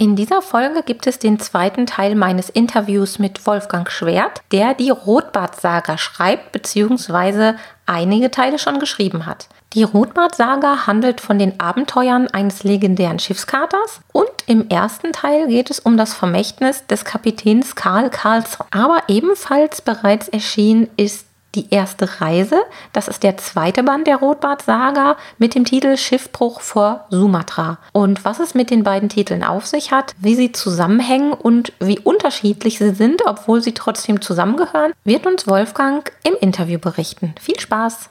In dieser Folge gibt es den zweiten Teil meines Interviews mit Wolfgang Schwert, der die Rotbart-Saga schreibt bzw. einige Teile schon geschrieben hat. Die Rotbart-Saga handelt von den Abenteuern eines legendären Schiffskaters und im ersten Teil geht es um das Vermächtnis des Kapitäns Karl Karlsson. Aber ebenfalls bereits erschienen ist die erste Reise. Das ist der zweite Band der Rotbart-Saga mit dem Titel Schiffbruch vor Sumatra. Und was es mit den beiden Titeln auf sich hat, wie sie zusammenhängen und wie unterschiedlich sie sind, obwohl sie trotzdem zusammengehören, wird uns Wolfgang im Interview berichten. Viel Spaß!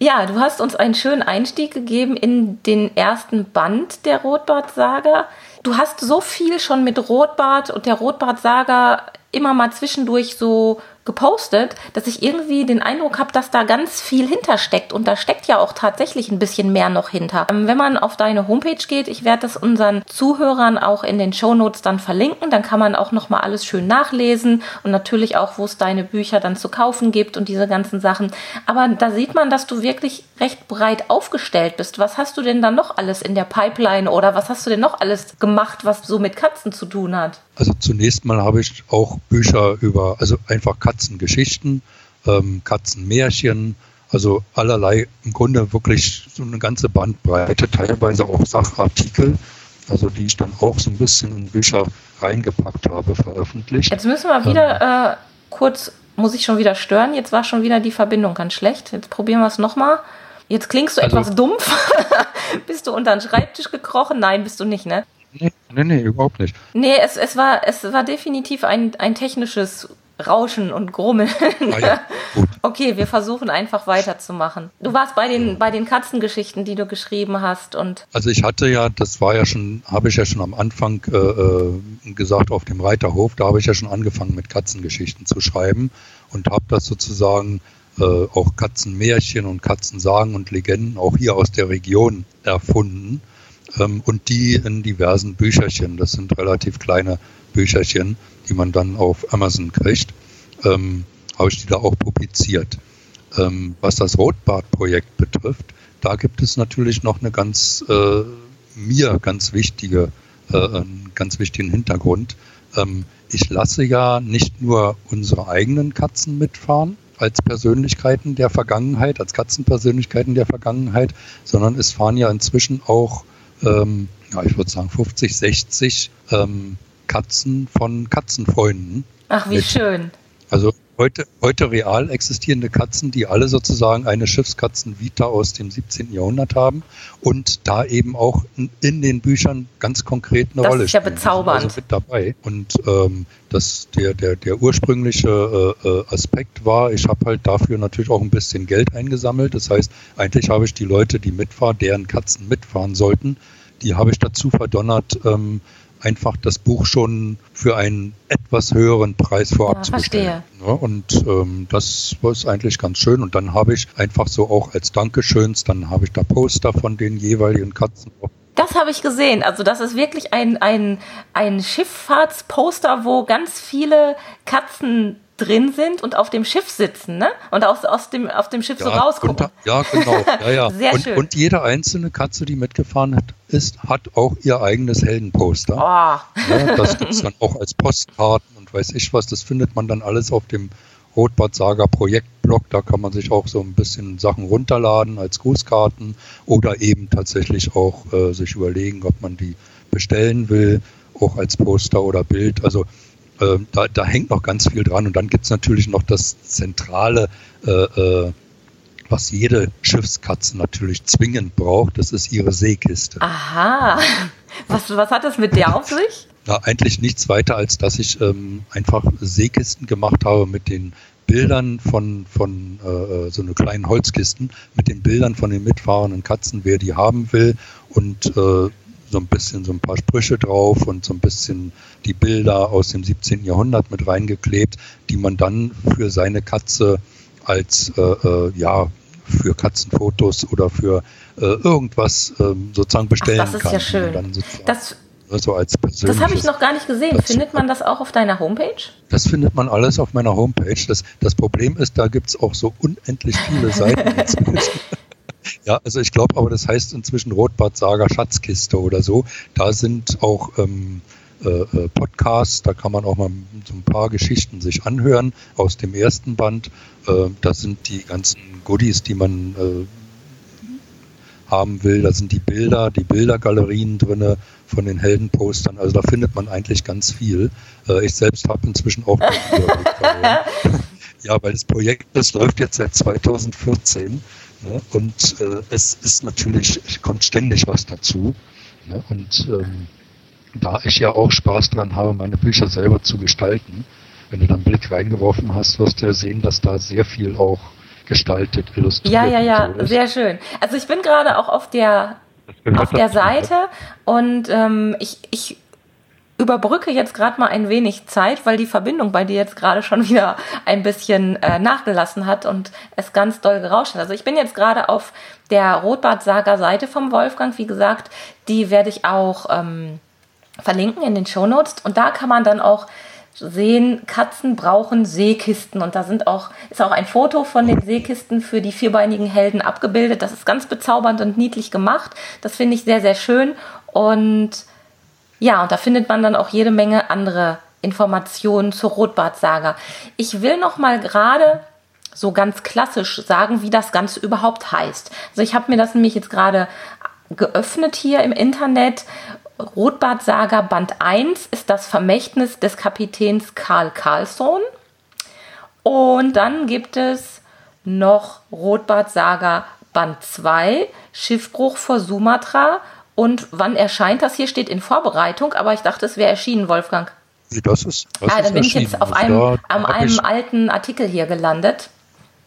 Ja, du hast uns einen schönen Einstieg gegeben in den ersten Band der Rotbart-Saga. Du hast so viel schon mit Rotbart und der Rotbart-Saga immer mal zwischendurch so gepostet, dass ich irgendwie den Eindruck habe, dass da ganz viel hintersteckt. Und da steckt ja auch tatsächlich ein bisschen mehr noch hinter. Ähm, wenn man auf deine Homepage geht, ich werde das unseren Zuhörern auch in den Shownotes dann verlinken, dann kann man auch nochmal alles schön nachlesen und natürlich auch, wo es deine Bücher dann zu kaufen gibt und diese ganzen Sachen. Aber da sieht man, dass du wirklich recht breit aufgestellt bist. Was hast du denn dann noch alles in der Pipeline oder was hast du denn noch alles gemacht, was so mit Katzen zu tun hat? Also zunächst mal habe ich auch Bücher über, also einfach Katzengeschichten, ähm, Katzenmärchen, also allerlei, im Grunde wirklich so eine ganze Bandbreite, teilweise auch Sachartikel, also die ich dann auch so ein bisschen in Bücher reingepackt habe, veröffentlicht. Jetzt müssen wir wieder ähm, äh, kurz, muss ich schon wieder stören, jetzt war schon wieder die Verbindung ganz schlecht. Jetzt probieren wir es nochmal. Jetzt klingst du also, etwas dumpf. bist du unter den Schreibtisch gekrochen? Nein, bist du nicht, ne? Nee, nee, überhaupt nicht. Nee, es, es, war, es war definitiv ein, ein technisches Rauschen und Grummeln. Ah ja, okay, wir versuchen einfach weiterzumachen. Du warst bei den, bei den Katzengeschichten, die du geschrieben hast und. Also ich hatte ja, das war ja schon, habe ich ja schon am Anfang äh, äh, gesagt auf dem Reiterhof, da habe ich ja schon angefangen mit Katzengeschichten zu schreiben und habe das sozusagen äh, auch Katzenmärchen und Katzensagen und Legenden auch hier aus der Region erfunden ähm, und die in diversen Bücherchen. Das sind relativ kleine Bücherchen, die man dann auf Amazon kriegt. Ähm, habe ich die da auch publiziert. Ähm, was das Rotbart-Projekt betrifft, da gibt es natürlich noch eine ganz äh, mir ganz wichtige, äh, einen ganz wichtigen Hintergrund. Ähm, ich lasse ja nicht nur unsere eigenen Katzen mitfahren, als Persönlichkeiten der Vergangenheit, als Katzenpersönlichkeiten der Vergangenheit, sondern es fahren ja inzwischen auch ähm, ja, ich würde sagen 50, 60 ähm, Katzen von Katzenfreunden. Ach, wie mit. schön. Also heute, heute real existierende Katzen, die alle sozusagen eine Schiffskatzen-Vita aus dem 17. Jahrhundert haben und da eben auch in den Büchern ganz konkret eine das Rolle spielen. Das ist ja bezaubernd. Also mit dabei. Und ähm, das, der, der, der ursprüngliche äh, äh, Aspekt war, ich habe halt dafür natürlich auch ein bisschen Geld eingesammelt. Das heißt, eigentlich habe ich die Leute, die mitfahren, deren Katzen mitfahren sollten, die habe ich dazu verdonnert, ähm, einfach das Buch schon für einen etwas höheren Preis vorab ja, zu bestellen. Ja, und ähm, das war eigentlich ganz schön. Und dann habe ich einfach so auch als Dankeschöns, dann habe ich da Poster von den jeweiligen Katzen. Das habe ich gesehen. Also das ist wirklich ein, ein, ein Schifffahrtsposter, wo ganz viele Katzen drin sind und auf dem Schiff sitzen, ne? Und aus, aus dem, auf dem Schiff ja, so rausgucken. ja, genau. Ja, ja. Sehr und, schön. und jede einzelne Katze, die mitgefahren hat, ist, hat auch ihr eigenes Heldenposter. Oh. Ja, das gibt es dann auch als Postkarten und weiß ich was. Das findet man dann alles auf dem Rotbad Saga Projektblog. Da kann man sich auch so ein bisschen Sachen runterladen als Grußkarten oder eben tatsächlich auch äh, sich überlegen, ob man die bestellen will, auch als Poster oder Bild. Also äh, da, da, hängt noch ganz viel dran. Und dann gibt es natürlich noch das zentrale, äh, äh, was jede Schiffskatze natürlich zwingend braucht, das ist ihre Seekiste. Aha. Was, was hat das mit der auf sich? Ja, eigentlich nichts weiter, als dass ich ähm, einfach Seekisten gemacht habe mit den Bildern von, von äh, so eine kleinen Holzkisten, mit den Bildern von den mitfahrenden Katzen, wer die haben will und äh, so ein bisschen so ein paar Sprüche drauf und so ein bisschen die Bilder aus dem 17. Jahrhundert mit reingeklebt, die man dann für seine Katze als äh, äh, ja für Katzenfotos oder für äh, irgendwas äh, sozusagen bestellen kann. Das ist ja schön. Das, also als das habe ich noch gar nicht gesehen. Findet man das auch auf deiner Homepage? Das findet man alles auf meiner Homepage. Das, das Problem ist, da gibt es auch so unendlich viele Seiten inzwischen. Ja, also ich glaube aber, das heißt inzwischen Rotbart Saga Schatzkiste oder so. Da sind auch ähm, äh, äh, Podcasts, da kann man auch mal so ein paar Geschichten sich anhören aus dem ersten Band. Äh, da sind die ganzen Goodies, die man äh, haben will. Da sind die Bilder, die Bildergalerien drin von den Heldenpostern. Also da findet man eigentlich ganz viel. Äh, ich selbst habe inzwischen auch Ja, weil das Projekt, das läuft jetzt seit 2014 Ne? Und äh, es ist natürlich, es kommt ständig was dazu. Ne? Und ähm, da ich ja auch Spaß dran habe, meine Bücher selber zu gestalten, wenn du dann einen Blick reingeworfen hast, wirst du ja sehen, dass da sehr viel auch gestaltet, illustriert. Ja, ja, ja, so sehr schön. Also ich bin gerade auch auf der auf der Seite und ähm, ich, ich überbrücke jetzt gerade mal ein wenig Zeit, weil die Verbindung bei dir jetzt gerade schon wieder ein bisschen äh, nachgelassen hat und es ganz doll gerauscht hat. Also ich bin jetzt gerade auf der Rotbart-Saga-Seite vom Wolfgang. Wie gesagt, die werde ich auch ähm, verlinken in den Shownotes und da kann man dann auch sehen, Katzen brauchen Seekisten und da sind auch, ist auch ein Foto von den Seekisten für die vierbeinigen Helden abgebildet. Das ist ganz bezaubernd und niedlich gemacht. Das finde ich sehr, sehr schön und ja, und da findet man dann auch jede Menge andere Informationen zur Rotbartsaga. Ich will noch mal gerade so ganz klassisch sagen, wie das Ganze überhaupt heißt. Also ich habe mir das nämlich jetzt gerade geöffnet hier im Internet. Rotbartsaga Band 1 ist das Vermächtnis des Kapitäns Karl Carlson. Und dann gibt es noch Rotbartsaga Band 2, Schiffbruch vor Sumatra und wann erscheint das? Hier steht in Vorbereitung, aber ich dachte, es wäre erschienen, Wolfgang. Das ist. Das ah, dann bin ich jetzt auf einem, da, an einem alten Artikel hier gelandet.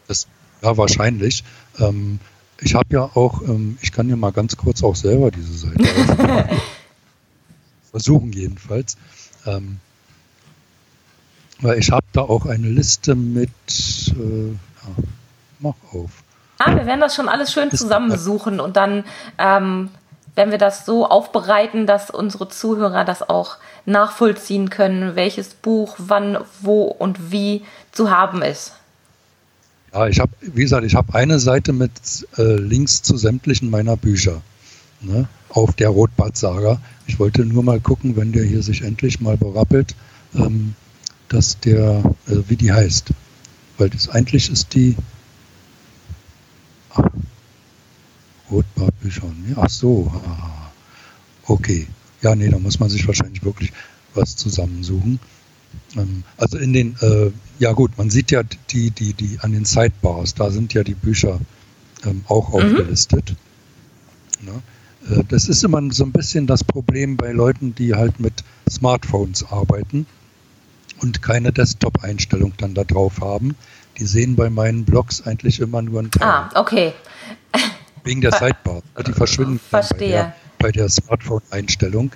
Das, ja, wahrscheinlich. Ähm, ich habe ja auch, ähm, ich kann ja mal ganz kurz auch selber diese Seite versuchen jedenfalls. Ähm, weil ich habe da auch eine Liste mit, äh, ja, mach auf. Ah, wir werden das schon alles schön zusammensuchen und dann ähm, wenn wir das so aufbereiten, dass unsere Zuhörer das auch nachvollziehen können, welches Buch wann, wo und wie zu haben ist. Ja, ich habe, wie gesagt, ich habe eine Seite mit äh, Links zu sämtlichen meiner Bücher ne, auf der Rotbart-Saga. Ich wollte nur mal gucken, wenn der hier sich endlich mal berappelt, ähm, dass der, äh, wie die heißt. Weil das eigentlich ist die, ach, Rotbarbücher. Ne? Ach so. Okay. Ja, nee, da muss man sich wahrscheinlich wirklich was zusammensuchen. Ähm, also in den, äh, ja gut, man sieht ja die, die, die an den Sidebars, da sind ja die Bücher ähm, auch mhm. aufgelistet. Ne? Äh, das ist immer so ein bisschen das Problem bei Leuten, die halt mit Smartphones arbeiten und keine Desktop-Einstellung dann da drauf haben. Die sehen bei meinen Blogs eigentlich immer nur ein Teil. Ah, okay. Wegen der Sidebar. Die verschwinden Verstehe. bei der, bei der Smartphone-Einstellung.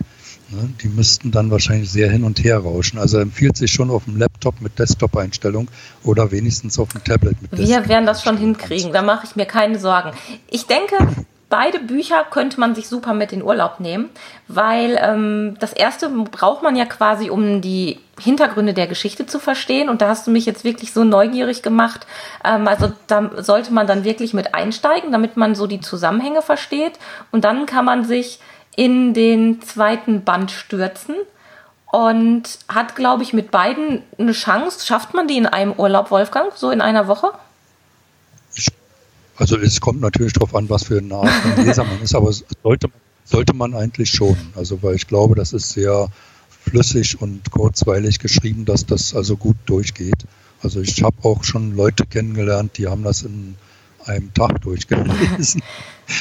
Ne, die müssten dann wahrscheinlich sehr hin und her rauschen. Also empfiehlt sich schon auf dem Laptop mit Desktop-Einstellung oder wenigstens auf dem Tablet mit Desktop. Wir werden das schon hinkriegen, da mache ich mir keine Sorgen. Ich denke, beide Bücher könnte man sich super mit in Urlaub nehmen, weil ähm, das erste braucht man ja quasi, um die Hintergründe der Geschichte zu verstehen. Und da hast du mich jetzt wirklich so neugierig gemacht. Ähm, also da sollte man dann wirklich mit einsteigen, damit man so die Zusammenhänge versteht. Und dann kann man sich in den zweiten Band stürzen und hat, glaube ich, mit beiden eine Chance. Schafft man die in einem Urlaub, Wolfgang, so in einer Woche? Also es kommt natürlich darauf an, was für eine Art von Leser man ist, aber sollte, sollte man eigentlich schon. Also weil ich glaube, das ist sehr flüssig und kurzweilig geschrieben, dass das also gut durchgeht. Also ich habe auch schon Leute kennengelernt, die haben das in einem Tag durchgelesen.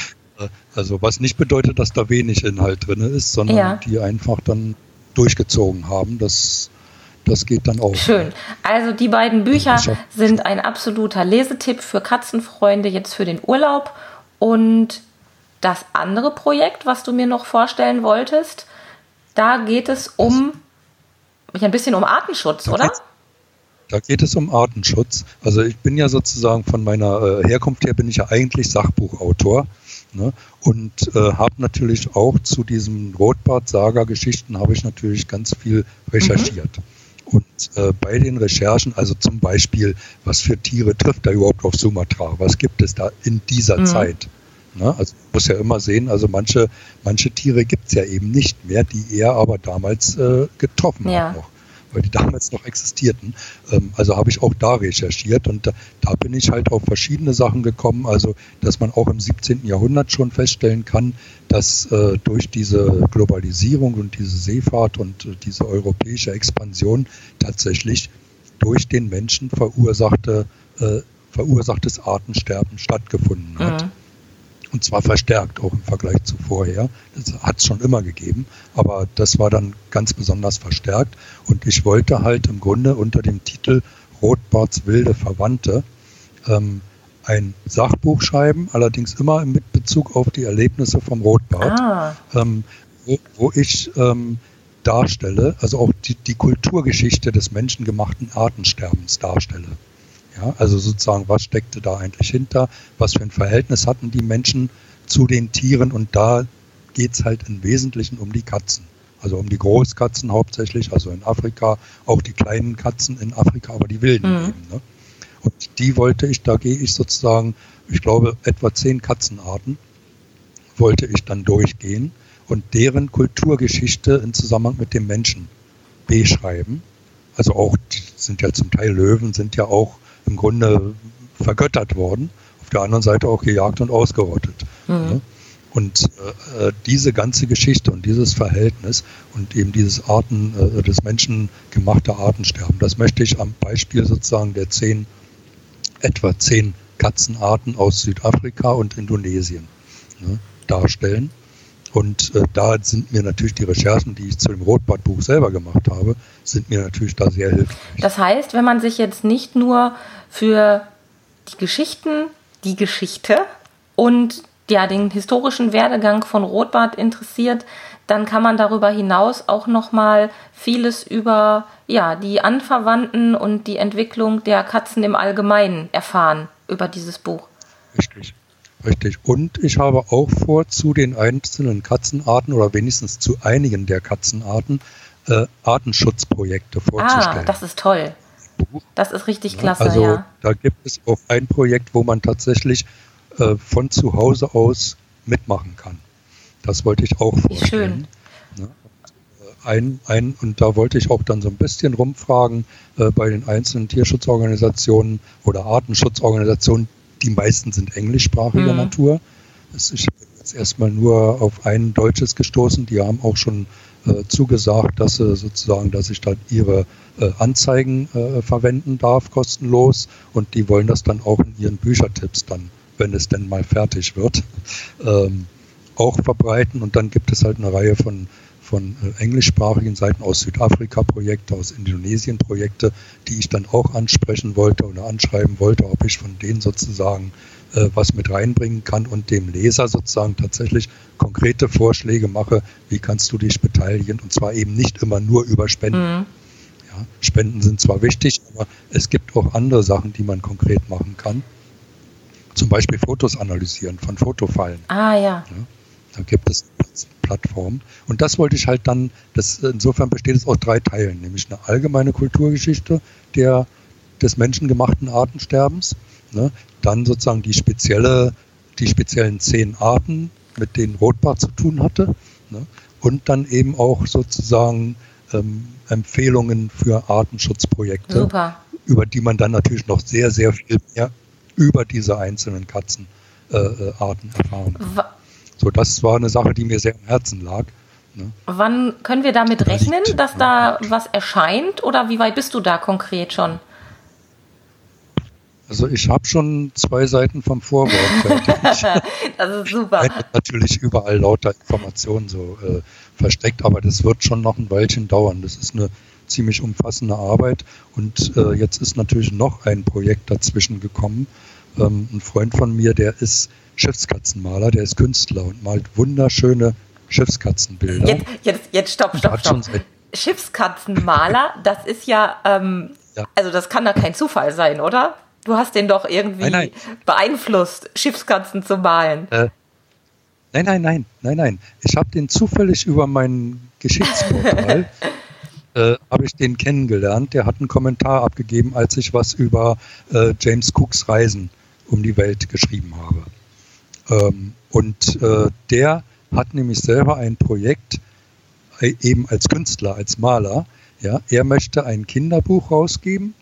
also was nicht bedeutet, dass da wenig Inhalt drin ist, sondern ja. die einfach dann durchgezogen haben. Das das geht dann auch. Schön. Also die beiden Bücher sind ein absoluter Lesetipp für Katzenfreunde jetzt für den Urlaub. Und das andere Projekt, was du mir noch vorstellen wolltest, da geht es um ein bisschen um Artenschutz, da oder? Geht's, da geht es um Artenschutz. Also ich bin ja sozusagen von meiner äh, Herkunft her bin ich ja eigentlich Sachbuchautor. Ne? Und äh, habe natürlich auch zu diesen Rotbart-Saga-Geschichten habe ich natürlich ganz viel recherchiert. Mhm. Und äh, bei den Recherchen, also zum Beispiel, was für Tiere trifft da überhaupt auf Sumatra? Was gibt es da in dieser mhm. Zeit? Ne? Also muss ja immer sehen, also manche, manche Tiere gibt es ja eben nicht mehr, die er aber damals äh, getroffen ja. hat noch weil die damals noch existierten. Ähm, also habe ich auch da recherchiert und da, da, bin ich halt auf verschiedene Sachen gekommen. Also, dass man auch im 17. Jahrhundert schon feststellen kann, dass äh, durch diese Globalisierung und diese Seefahrt und äh, diese europäische Expansion tatsächlich durch den Menschen verursachte, äh, verursachtes Artensterben stattgefunden hat. Mhm. Und zwar verstärkt, auch im Vergleich zu vorher. Das hat es schon immer gegeben, aber das war dann ganz besonders verstärkt. Und ich wollte halt im Grunde unter dem Titel Rotbarts wilde Verwandte ähm, ein Sachbuch schreiben, allerdings immer mit Bezug auf die Erlebnisse vom Rotbart, ah. ähm, wo, wo, ich ähm, darstelle, also auch die, die Kulturgeschichte des menschengemachten Artensterbens darstelle. Ja, also sozusagen, was steckte da eigentlich hinter? Was für ein Verhältnis hatten die Menschen zu den Tieren? Und da geht es halt im Wesentlichen um die Katzen. Also um die Großkatzen hauptsächlich, also in Afrika, auch die kleinen Katzen in Afrika, aber die wilden mhm. eben. Ne? Und die wollte ich, da gehe ich sozusagen, ich glaube, etwa zehn Katzenarten wollte ich dann durchgehen und deren Kulturgeschichte in Zusammenhang mit dem Menschen beschreiben. Also auch, die sind ja zum Teil Löwen, sind ja auch im Grunde vergöttert worden, auf der anderen Seite auch gejagt und ausgerottet. Mhm. Und äh, diese ganze Geschichte und dieses Verhältnis und eben dieses Arten, äh, des menschengemachte Artensterben, das möchte ich am Beispiel sozusagen der zehn, etwa zehn Katzenarten aus Südafrika und Indonesien ne, darstellen. Und äh, da sind mir natürlich die Recherchen, die ich zu dem Rotbadbuch selber gemacht habe, sind mir natürlich da sehr hilfreich. Das heißt, wenn man sich jetzt nicht nur für die Geschichten, die Geschichte und ja, den historischen Werdegang von Rotbart interessiert, dann kann man darüber hinaus auch noch mal vieles über ja, die Anverwandten und die Entwicklung der Katzen im Allgemeinen erfahren über dieses Buch. Richtig. Richtig. Und ich habe auch vor, zu den einzelnen Katzenarten oder wenigstens zu einigen der Katzenarten äh, Artenschutzprojekte vorzustellen. Ah, das ist toll. Das ist richtig klasse, also, ja. Da gibt es auch ein Projekt, wo man tatsächlich äh, von zu Hause aus mitmachen kann. Das wollte ich auch vorstellen. Wie schön. Äh, ein, ein, und da wollte ich auch dann so ein bisschen rumfragen äh, bei den einzelnen Tierschutzorganisationen oder Artenschutzorganisationen, die meisten sind englischsprachiger mhm. Natur. Ich bin jetzt erstmal nur auf ein deutsches gestoßen. Die haben auch schon äh, zugesagt, dass sie sozusagen, dass ich dann ihre äh, Anzeigen äh, verwenden darf, kostenlos. Und die wollen das dann auch in ihren Büchertipps dann, wenn es denn mal fertig wird, ähm, auch verbreiten. Und dann gibt es halt eine Reihe von von äh, englischsprachigen Seiten aus Südafrika Projekte, aus Indonesien Projekte, die ich dann auch ansprechen wollte oder anschreiben wollte, ob ich von denen sozusagen äh, was mit reinbringen kann und dem Leser sozusagen tatsächlich konkrete Vorschläge mache, wie kannst du dich beteiligen und zwar eben nicht immer nur über Spenden. Mhm. Ja, Spenden sind zwar wichtig, aber es gibt auch andere Sachen, die man konkret machen kann. Zum Beispiel Fotos analysieren von Fotofallen. Ah ja. ja da gibt es Plattformen. Und das wollte ich halt dann, das, insofern besteht es aus drei Teilen, nämlich eine allgemeine Kulturgeschichte der, des menschengemachten Artensterbens, ne? dann sozusagen die spezielle, die speziellen zehn Arten, mit denen Rotbart zu tun hatte, ne? und dann eben auch sozusagen ähm, Empfehlungen für Artenschutzprojekte, Super. über die man dann natürlich noch sehr, sehr viel mehr über diese einzelnen Katzenarten äh, äh erfahren kann. So, das war eine Sache, die mir sehr am Herzen lag. Ne? Wann können wir damit rechnen, dass da was erscheint oder wie weit bist du da konkret schon? Also ich habe schon zwei Seiten vom Vorwort fertig. das ist super. Natürlich überall lauter Informationen so äh, versteckt, aber das wird schon noch ein Weilchen dauern. Das ist eine ziemlich umfassende Arbeit und äh, jetzt ist natürlich noch ein Projekt dazwischen gekommen. Ähm, ein Freund von mir, der ist Schiffskatzenmaler, der ist Künstler und malt wunderschöne Schiffskatzenbilder. Jetzt, jetzt, jetzt stopp, stopp, stopp. Schiffskatzenmaler, das ist ja, ähm, ja, also das kann da kein Zufall sein, oder? Du hast den doch irgendwie nein, nein. beeinflusst, Schiffskatzen zu malen. Äh, nein, nein, nein, nein, nein. Ich habe den zufällig über meinen Geschichtsportal äh, habe ich den kennengelernt. Der hat einen Kommentar abgegeben, als ich was über äh, James Cooks Reisen um die Welt geschrieben habe. Ähm, und äh, der hat nämlich selber ein Projekt, äh, eben als Künstler, als Maler. Ja, er möchte ein Kinderbuch rausgeben,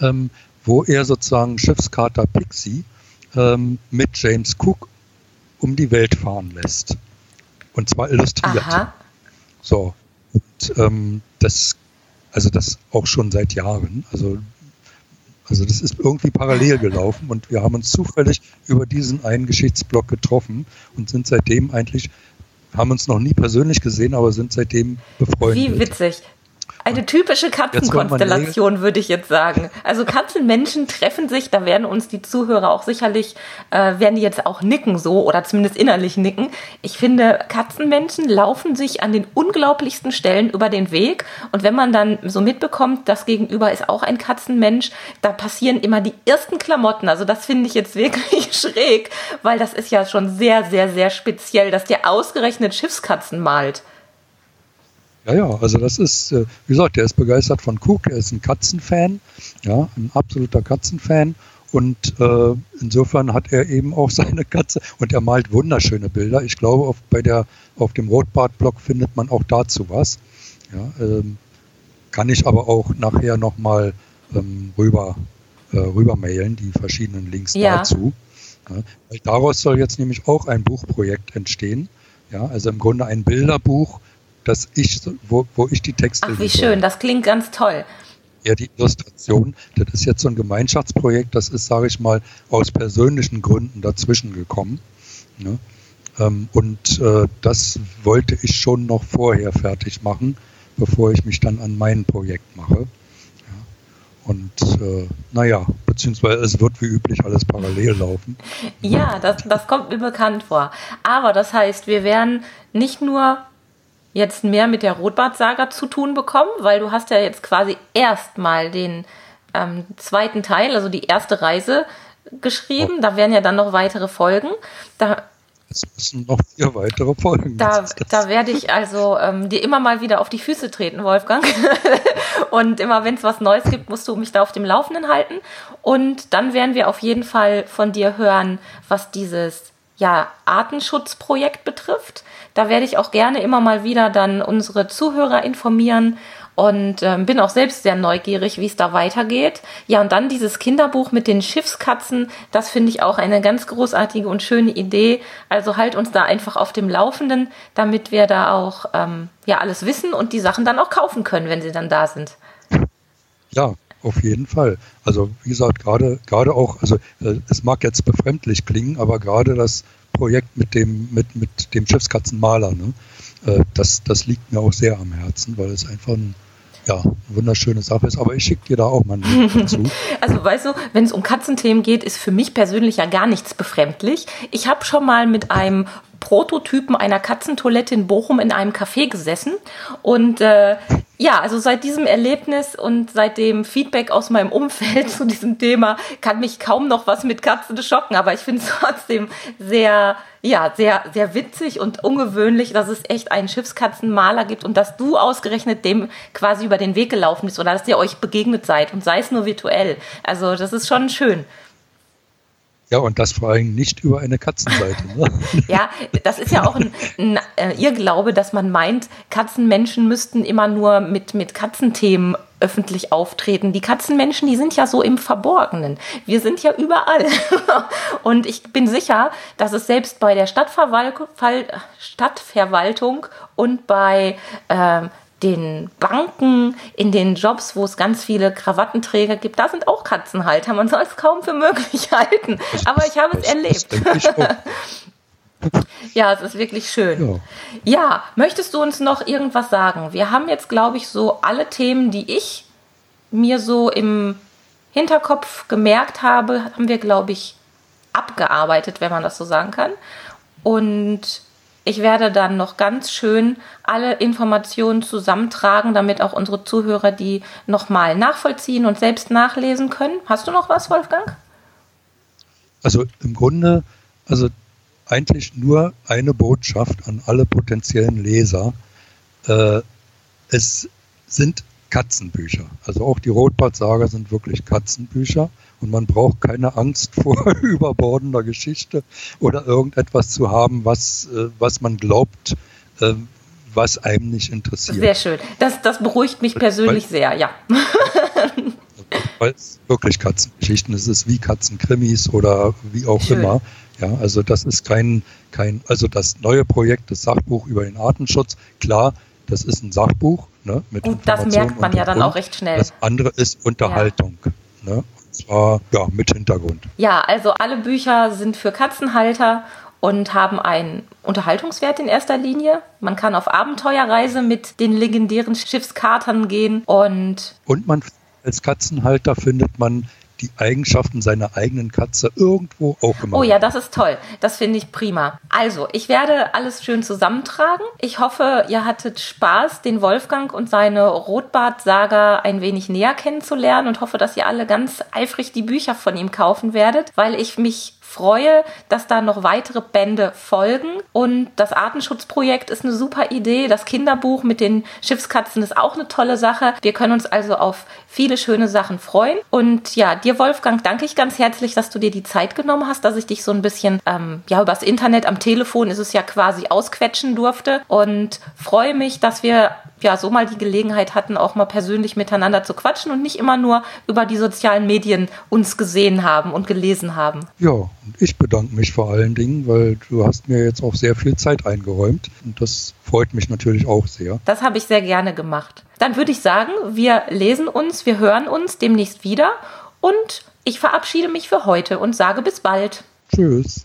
ähm, wo er sozusagen Schiffskater Pixie ähm, mit James Cook um die Welt fahren lässt. Und zwar illustriert. Aha. So. Und ähm, das, also das auch schon seit Jahren. Also, also das ist irgendwie parallel gelaufen und wir haben uns zufällig über diesen einen Geschichtsblock getroffen und sind seitdem eigentlich haben uns noch nie persönlich gesehen, aber sind seitdem befreundet. Wie witzig. Eine typische Katzenkonstellation, würde ich jetzt sagen. Also Katzenmenschen treffen sich, da werden uns die Zuhörer auch sicherlich, äh, werden die jetzt auch nicken so oder zumindest innerlich nicken. Ich finde, Katzenmenschen laufen sich an den unglaublichsten Stellen über den Weg und wenn man dann so mitbekommt, das Gegenüber ist auch ein Katzenmensch, da passieren immer die ersten Klamotten. Also das finde ich jetzt wirklich schräg, weil das ist ja schon sehr, sehr, sehr speziell, dass der ausgerechnet Schiffskatzen malt. Ja, ja, also das ist, äh, wie gesagt, der ist begeistert von Cook, er ist ein Katzenfan, ja, ein absoluter Katzenfan. Und äh, insofern hat er eben auch seine Katze und er malt wunderschöne Bilder. Ich glaube, auf, bei der, auf dem Rotbart-Blog findet man auch dazu was. Ja, ähm, kann ich aber auch nachher nochmal ähm, rüber, äh, rüber mailen, die verschiedenen Links ja. dazu. Ja, daraus soll jetzt nämlich auch ein Buchprojekt entstehen. Ja, also im Grunde ein Bilderbuch, dass ich, wo, wo ich die Texte. Ach, wie schön, das klingt ganz toll. Ja, die Illustration, das ist jetzt so ein Gemeinschaftsprojekt, das ist, sage ich mal, aus persönlichen Gründen dazwischen gekommen. Ne? Ähm, und äh, das wollte ich schon noch vorher fertig machen, bevor ich mich dann an mein Projekt mache. Und äh, naja, beziehungsweise es wird wie üblich alles parallel laufen. Ja, das, das kommt mir bekannt vor. Aber das heißt, wir werden nicht nur jetzt mehr mit der Rotbart-Saga zu tun bekommen, weil du hast ja jetzt quasi erstmal den ähm, zweiten Teil, also die erste Reise geschrieben. Oh. Da werden ja dann noch weitere Folgen. Da es müssen noch vier weitere Folgen. Da, da werde ich also ähm, dir immer mal wieder auf die Füße treten, Wolfgang. und immer wenn es was Neues gibt, musst du mich da auf dem Laufenden halten. Und dann werden wir auf jeden Fall von dir hören, was dieses ja, Artenschutzprojekt betrifft. Da werde ich auch gerne immer mal wieder dann unsere Zuhörer informieren und äh, bin auch selbst sehr neugierig, wie es da weitergeht. Ja, und dann dieses Kinderbuch mit den Schiffskatzen, das finde ich auch eine ganz großartige und schöne Idee. Also halt uns da einfach auf dem Laufenden, damit wir da auch ähm, ja alles wissen und die Sachen dann auch kaufen können, wenn sie dann da sind. Ja, auf jeden Fall. Also wie gesagt, gerade gerade auch, also äh, es mag jetzt befremdlich klingen, aber gerade das Projekt mit dem, mit, mit dem Schiffskatzenmaler, ne? Äh, das, das liegt mir auch sehr am Herzen, weil es einfach ein, ja, eine wunderschöne Sache ist. Aber ich schicke dir da auch mal einen dazu. Also weißt du, wenn es um Katzenthemen geht, ist für mich persönlich ja gar nichts befremdlich. Ich habe schon mal mit einem Prototypen einer Katzentoilette in Bochum in einem Café gesessen und äh, ja, also seit diesem Erlebnis und seit dem Feedback aus meinem Umfeld zu diesem Thema kann mich kaum noch was mit Katzen schocken, aber ich finde es trotzdem sehr, ja, sehr, sehr witzig und ungewöhnlich, dass es echt einen Schiffskatzenmaler gibt und dass du ausgerechnet dem quasi über den Weg gelaufen bist oder dass ihr euch begegnet seid und sei es nur virtuell. Also das ist schon schön. Ja, und das vor allem nicht über eine Katzenseite. Ne? ja, das ist ja auch ein, ein äh, Irrglaube, dass man meint, Katzenmenschen müssten immer nur mit, mit Katzenthemen öffentlich auftreten. Die Katzenmenschen, die sind ja so im Verborgenen. Wir sind ja überall. und ich bin sicher, dass es selbst bei der Stadtverwaltung, Stadtverwaltung und bei äh, den Banken, in den Jobs, wo es ganz viele Krawattenträger gibt, da sind auch Katzenhalter. Man soll es kaum für möglich halten. Aber ich habe es erlebt. ja, es ist wirklich schön. Ja. ja, möchtest du uns noch irgendwas sagen? Wir haben jetzt, glaube ich, so alle Themen, die ich mir so im Hinterkopf gemerkt habe, haben wir, glaube ich, abgearbeitet, wenn man das so sagen kann. Und ich werde dann noch ganz schön alle Informationen zusammentragen, damit auch unsere Zuhörer die nochmal nachvollziehen und selbst nachlesen können. Hast du noch was, Wolfgang? Also im Grunde, also eigentlich nur eine Botschaft an alle potenziellen Leser. Äh, es sind Katzenbücher. Also auch die Rotbart-Saga sind wirklich Katzenbücher und man braucht keine Angst vor überbordender Geschichte oder irgendetwas zu haben, was, äh, was man glaubt, äh, was einem nicht interessiert. Sehr schön. Das, das beruhigt mich persönlich weil, sehr, ja. Weil es wirklich Katzengeschichten es ist, wie Katzenkrimis oder wie auch schön. immer. Ja, also das ist kein, kein, also das neue Projekt, das Sachbuch über den Artenschutz, klar, das ist ein Sachbuch. Ne, mit und das merkt man ja dann auch recht schnell. Das andere ist Unterhaltung. Ja. Ne, zwar ja, mit Hintergrund. Ja, also alle Bücher sind für Katzenhalter und haben einen Unterhaltungswert in erster Linie. Man kann auf Abenteuerreise mit den legendären Schiffskatern gehen und. Und man als Katzenhalter findet man die Eigenschaften seiner eigenen Katze irgendwo auch immer. Oh ja, das ist toll. Das finde ich prima. Also, ich werde alles schön zusammentragen. Ich hoffe, ihr hattet Spaß, den Wolfgang und seine Rotbart-Saga ein wenig näher kennenzulernen und hoffe, dass ihr alle ganz eifrig die Bücher von ihm kaufen werdet, weil ich mich freue, dass da noch weitere Bände folgen. Und das Artenschutzprojekt ist eine super Idee. Das Kinderbuch mit den Schiffskatzen ist auch eine tolle Sache. Wir können uns also auf viele schöne Sachen freuen. Und ja, dir Wolfgang danke ich ganz herzlich, dass du dir die Zeit genommen hast, dass ich dich so ein bisschen, ähm, ja, übers Internet, am Telefon ist es ja quasi ausquetschen durfte. Und freue mich, dass wir ja so mal die Gelegenheit hatten, auch mal persönlich miteinander zu quatschen und nicht immer nur über die sozialen Medien uns gesehen haben und gelesen haben. Ja, und ich bedanke mich vor allen Dingen, weil du hast mir jetzt auch sehr viel Zeit eingeräumt und das freut mich natürlich auch sehr. Das habe ich sehr gerne gemacht. Dann würde ich sagen, wir lesen uns, wir hören uns demnächst wieder und ich verabschiede mich für heute und sage bis bald. Tschüss.